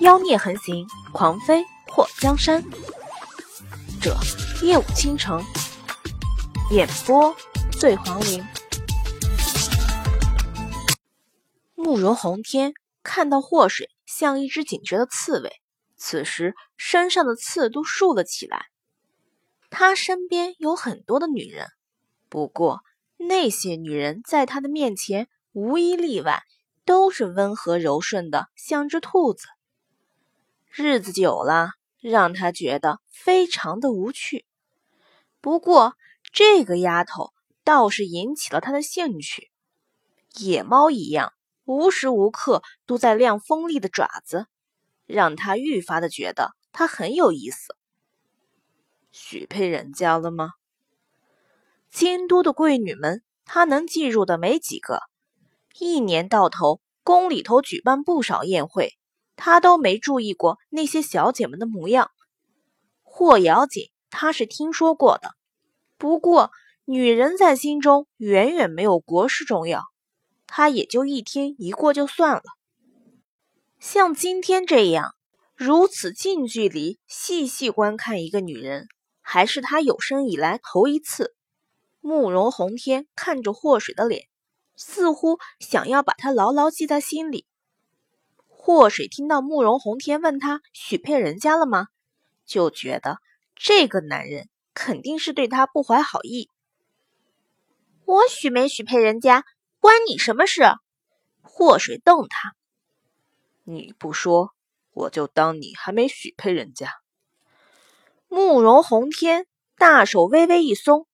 妖孽横行，狂飞破江山。者夜舞倾城，演播醉黄林。慕容宏天看到祸水像一只警觉的刺猬，此时身上的刺都竖了起来。他身边有很多的女人，不过那些女人在他的面前无一例外。都是温和柔顺的，像只兔子。日子久了，让他觉得非常的无趣。不过，这个丫头倒是引起了他的兴趣，野猫一样，无时无刻都在亮锋利的爪子，让他愈发的觉得她很有意思。许配人家了吗？京都的贵女们，他能记住的没几个。一年到头，宫里头举办不少宴会，他都没注意过那些小姐们的模样。霍瑶锦他是听说过的，不过女人在心中远远没有国事重要，他也就一天一过就算了。像今天这样如此近距离细细观看一个女人，还是他有生以来头一次。慕容宏天看着霍水的脸。似乎想要把他牢牢记在心里。祸水听到慕容宏天问他许配人家了吗，就觉得这个男人肯定是对他不怀好意。我许没许配人家，关你什么事？祸水瞪他。你不说，我就当你还没许配人家。慕容宏天大手微微一松，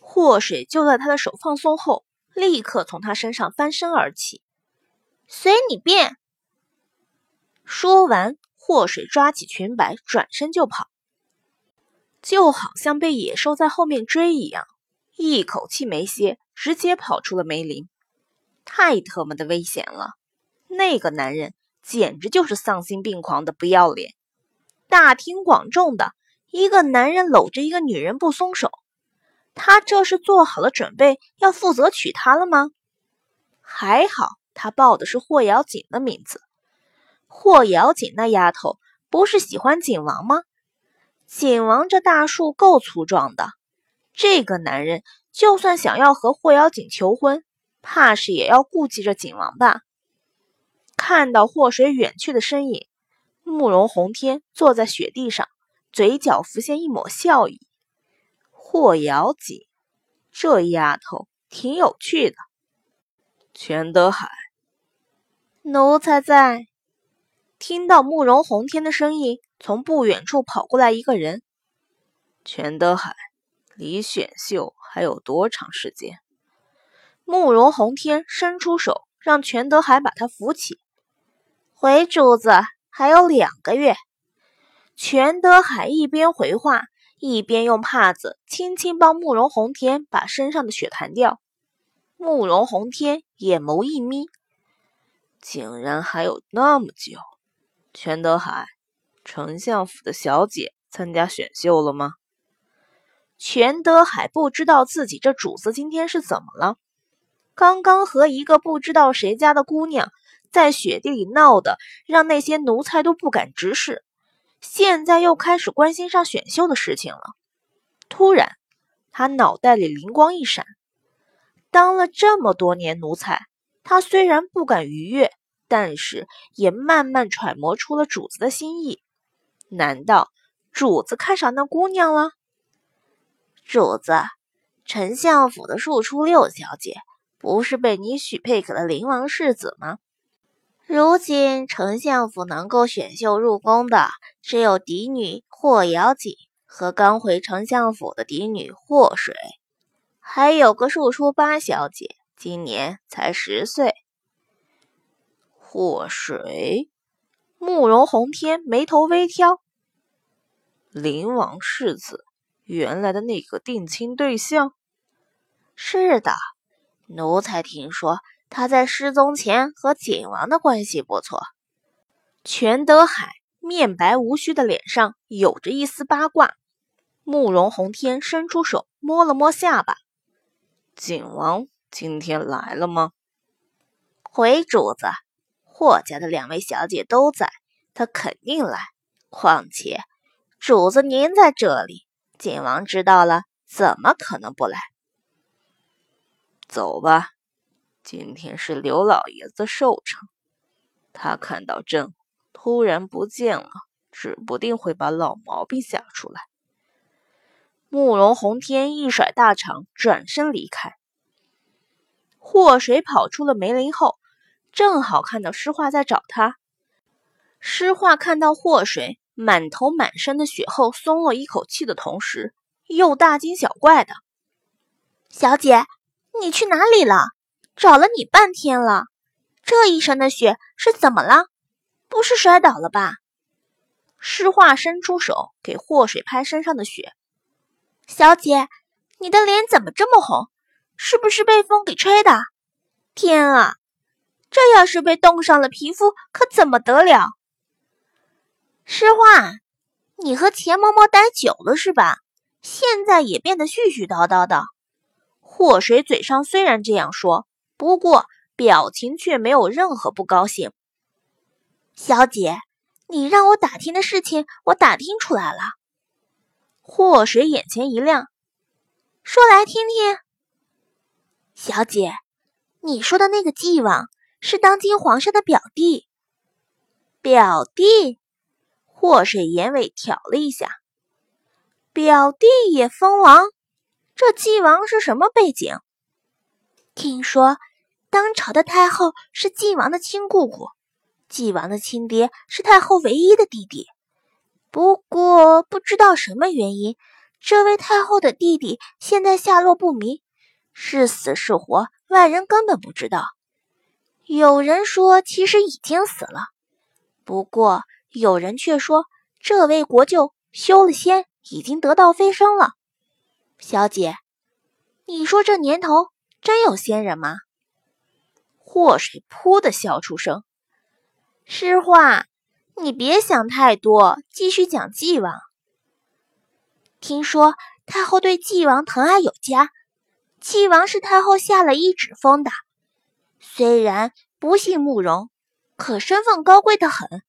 祸水就在他的手放松后。立刻从他身上翻身而起，随你便。说完，祸水抓起裙摆，转身就跑，就好像被野兽在后面追一样，一口气没歇，直接跑出了梅林。太特么的危险了！那个男人简直就是丧心病狂的不要脸，大庭广众的一个男人搂着一个女人不松手。他这是做好了准备要负责娶她了吗？还好他报的是霍瑶锦的名字。霍瑶锦那丫头不是喜欢景王吗？景王这大树够粗壮的，这个男人就算想要和霍瑶锦求婚，怕是也要顾忌着景王吧。看到霍水远去的身影，慕容宏天坐在雪地上，嘴角浮现一抹笑意。霍瑶锦，这丫头挺有趣的。全德海，奴才在。听到慕容宏天的声音，从不远处跑过来一个人。全德海，离选秀还有多长时间？慕容宏天伸出手，让全德海把他扶起。回主子，还有两个月。全德海一边回话。一边用帕子轻轻帮慕容宏天把身上的血弹掉，慕容宏天眼眸一眯，竟然还有那么久。全德海，丞相府的小姐参加选秀了吗？全德海不知道自己这主子今天是怎么了，刚刚和一个不知道谁家的姑娘在雪地里闹的，让那些奴才都不敢直视。现在又开始关心上选秀的事情了。突然，他脑袋里灵光一闪：当了这么多年奴才，他虽然不敢逾越，但是也慢慢揣摩出了主子的心意。难道主子看上那姑娘了？主子，丞相府的庶出六小姐不是被你许配给了灵王世子吗？如今丞相府能够选秀入宫的，只有嫡女霍瑶锦和刚回丞相府的嫡女霍水，还有个庶出八小姐，今年才十岁。祸水，慕容宏天眉头微挑。灵王世子，原来的那个定亲对象。是的，奴才听说。他在失踪前和景王的关系不错。全德海面白无须的脸上有着一丝八卦。慕容宏天伸出手摸了摸下巴：“景王今天来了吗？”回主子，霍家的两位小姐都在，他肯定来。况且主子您在这里，晋王知道了，怎么可能不来？走吧，今天是刘老爷子寿辰，他看到朕突然不见了，指不定会把老毛病吓出来。慕容宏天一甩大长，转身离开。祸水跑出了梅林后，正好看到诗画在找他。诗画看到祸水满头满身的血后，松了一口气的同时，又大惊小怪的：“小姐，你去哪里了？找了你半天了，这一身的血是怎么了？不是摔倒了吧？”诗画伸出手给祸水拍身上的血。小姐，你的脸怎么这么红？是不是被风给吹的？天啊，这要是被冻上了皮肤，可怎么得了？诗画，你和钱嬷嬷待久了是吧？现在也变得絮絮叨叨的。祸水嘴上虽然这样说，不过表情却没有任何不高兴。小姐，你让我打听的事情，我打听出来了。祸水眼前一亮，说来听听。小姐，你说的那个纪王是当今皇上的表弟。表弟？祸水眼尾挑了一下，表弟也封王？这纪王是什么背景？听说当朝的太后是纪王的亲姑姑，纪王的亲爹是太后唯一的弟弟。不过不知道什么原因，这位太后的弟弟现在下落不明，是死是活，外人根本不知道。有人说其实已经死了，不过有人却说这位国舅修了仙，已经得道飞升了。小姐，你说这年头真有仙人吗？祸水噗的笑出声，诗画。你别想太多，继续讲纪王。听说太后对纪王疼爱有加，纪王是太后下了一旨封的。虽然不姓慕容，可身份高贵的很，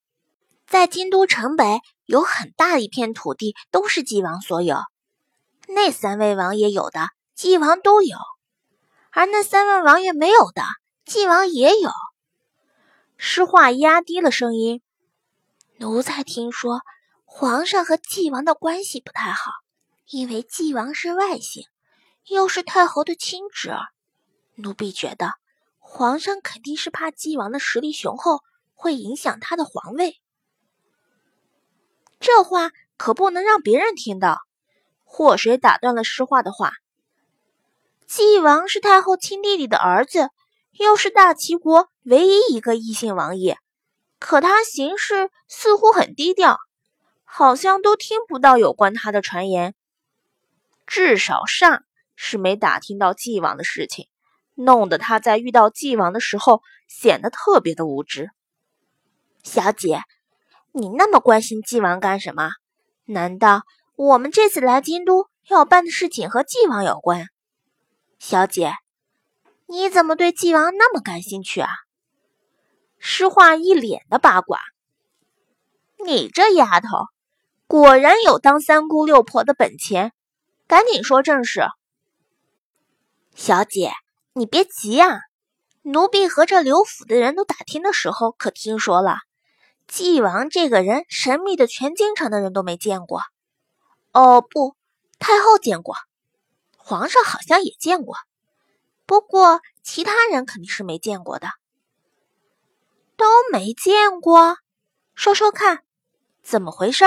在京都城北有很大一片土地都是纪王所有。那三位王爷有的，纪王都有；而那三位王爷没有的，纪王也有。诗画压低了声音。奴才听说，皇上和纪王的关系不太好，因为纪王是外姓，又是太后的亲侄儿。奴婢觉得，皇上肯定是怕纪王的实力雄厚，会影响他的皇位。这话可不能让别人听到。祸水打断了诗画的话：“纪王是太后亲弟弟的儿子，又是大齐国唯一一个异姓王爷。”可他行事似乎很低调，好像都听不到有关他的传言。至少上是没打听到纪王的事情，弄得他在遇到纪王的时候显得特别的无知。小姐，你那么关心纪王干什么？难道我们这次来京都要办的事情和纪王有关？小姐，你怎么对纪王那么感兴趣啊？诗画一脸的八卦，你这丫头果然有当三姑六婆的本钱，赶紧说正事。小姐，你别急呀，奴婢和这刘府的人都打听的时候，可听说了，纪王这个人神秘的，全京城的人都没见过。哦，不，太后见过，皇上好像也见过，不过其他人肯定是没见过的。都没见过，说说看，怎么回事？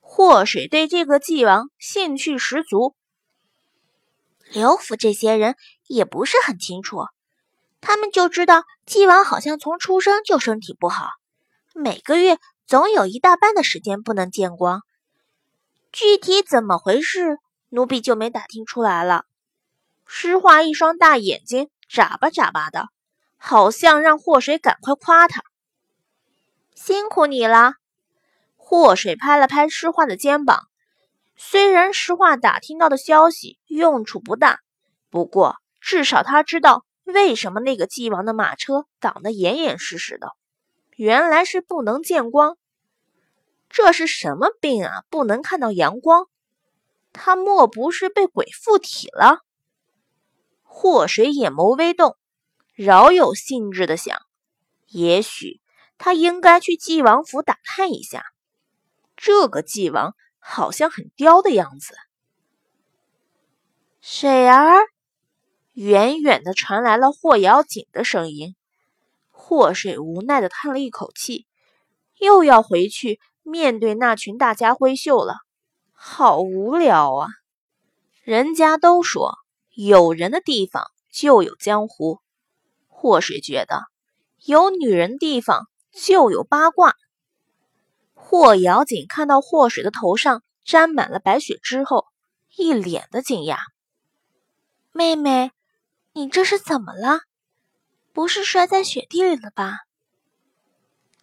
祸水对这个纪王兴趣十足。刘府这些人也不是很清楚，他们就知道纪王好像从出生就身体不好，每个月总有一大半的时间不能见光。具体怎么回事，奴婢就没打听出来了。诗画一双大眼睛眨巴眨巴的。好像让祸水赶快夸他，辛苦你了。祸水拍了拍诗画的肩膀。虽然诗画打听到的消息用处不大，不过至少他知道为什么那个纪王的马车挡得严严实实的。原来是不能见光。这是什么病啊？不能看到阳光？他莫不是被鬼附体了？祸水眼眸微动，饶有兴致的想：也许他应该去纪王府打探一下。这个纪王好像很刁的样子。水儿，远远的传来了霍瑶锦的声音。祸水无奈的叹了一口气，又要回去面对那群大家闺秀了。好无聊啊！人家都说有人的地方就有江湖，祸水觉得有女人地方就有八卦。霍瑶锦看到霍水的头上沾满了白雪之后，一脸的惊讶：“妹妹，你这是怎么了？不是摔在雪地里了吧？”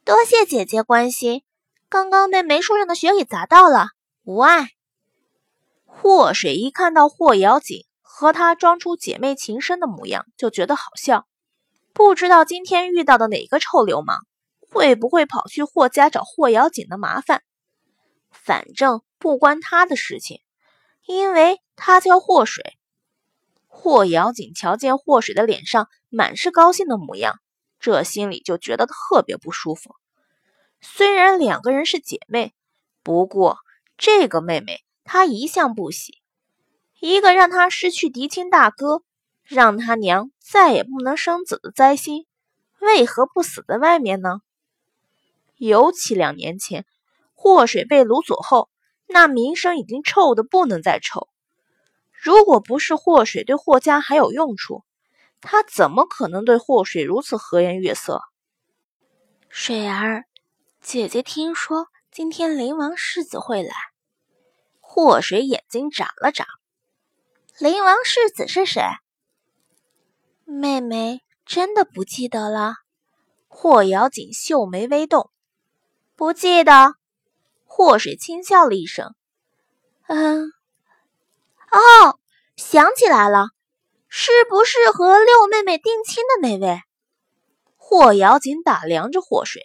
多谢姐姐关心，刚刚被梅树上的雪给砸到了。无碍。祸水一看到霍瑶锦和她装出姐妹情深的模样，就觉得好笑。不知道今天遇到的哪个臭流氓，会不会跑去霍家找霍瑶锦的麻烦？反正不关他的事情，因为他叫霍水。霍瑶锦瞧见霍水的脸上满是高兴的模样，这心里就觉得特别不舒服。虽然两个人是姐妹，不过。这个妹妹，她一向不喜。一个让她失去嫡亲大哥，让她娘再也不能生子的灾星，为何不死在外面呢？尤其两年前祸水被掳走后，那名声已经臭的不能再臭。如果不是祸水对霍家还有用处，他怎么可能对祸水如此和颜悦色？水儿，姐姐听说。今天灵王世子会来，祸水眼睛眨了眨。灵王世子是谁？妹妹真的不记得了。霍瑶锦秀眉微动，不记得。祸水轻笑了一声，嗯，哦，想起来了，是不是和六妹妹定亲的那位？霍瑶紧打量着祸水。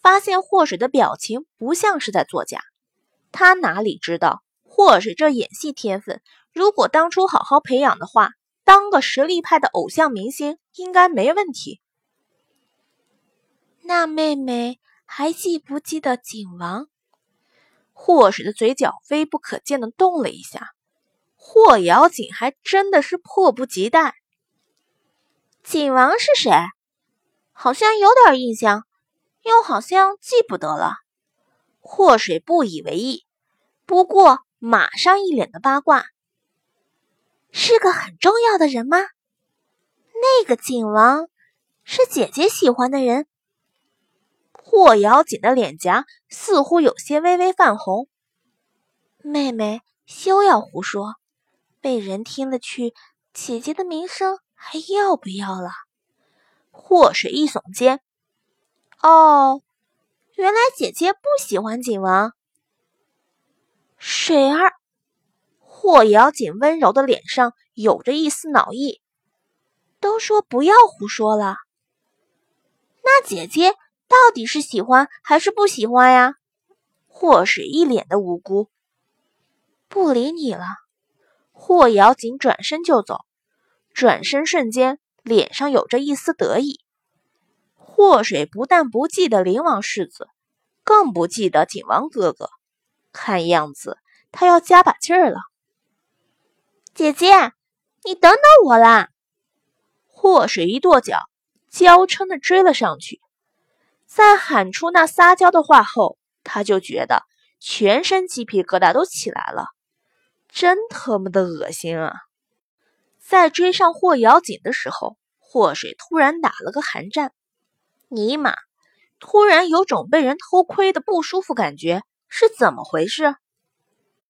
发现祸水的表情不像是在作假，他哪里知道祸水这演戏天分，如果当初好好培养的话，当个实力派的偶像明星应该没问题。那妹妹还记不记得景王？祸水的嘴角微不可见的动了一下，霍瑶锦还真的是迫不及待。景王是谁？好像有点印象。又好像记不得了。祸水不以为意，不过马上一脸的八卦。是个很重要的人吗？那个景王是姐姐喜欢的人。霍瑶锦的脸颊似乎有些微微泛红。妹妹休要胡说，被人听了去，姐姐的名声还要不要了？祸水一耸肩。哦，原来姐姐不喜欢景王。水儿，霍瑶锦温柔的脸上有着一丝恼意。都说不要胡说了，那姐姐到底是喜欢还是不喜欢呀？霍水一脸的无辜。不理你了。霍瑶锦转身就走，转身瞬间，脸上有着一丝得意。祸水不但不记得灵王世子，更不记得景王哥哥。看样子他要加把劲儿了。姐姐，你等等我啦！祸水一跺脚，娇嗔的追了上去。在喊出那撒娇的话后，他就觉得全身鸡皮疙瘩都起来了，真他妈的恶心啊！在追上霍瑶锦的时候，霍水突然打了个寒战。尼玛！突然有种被人偷窥的不舒服感觉，是怎么回事？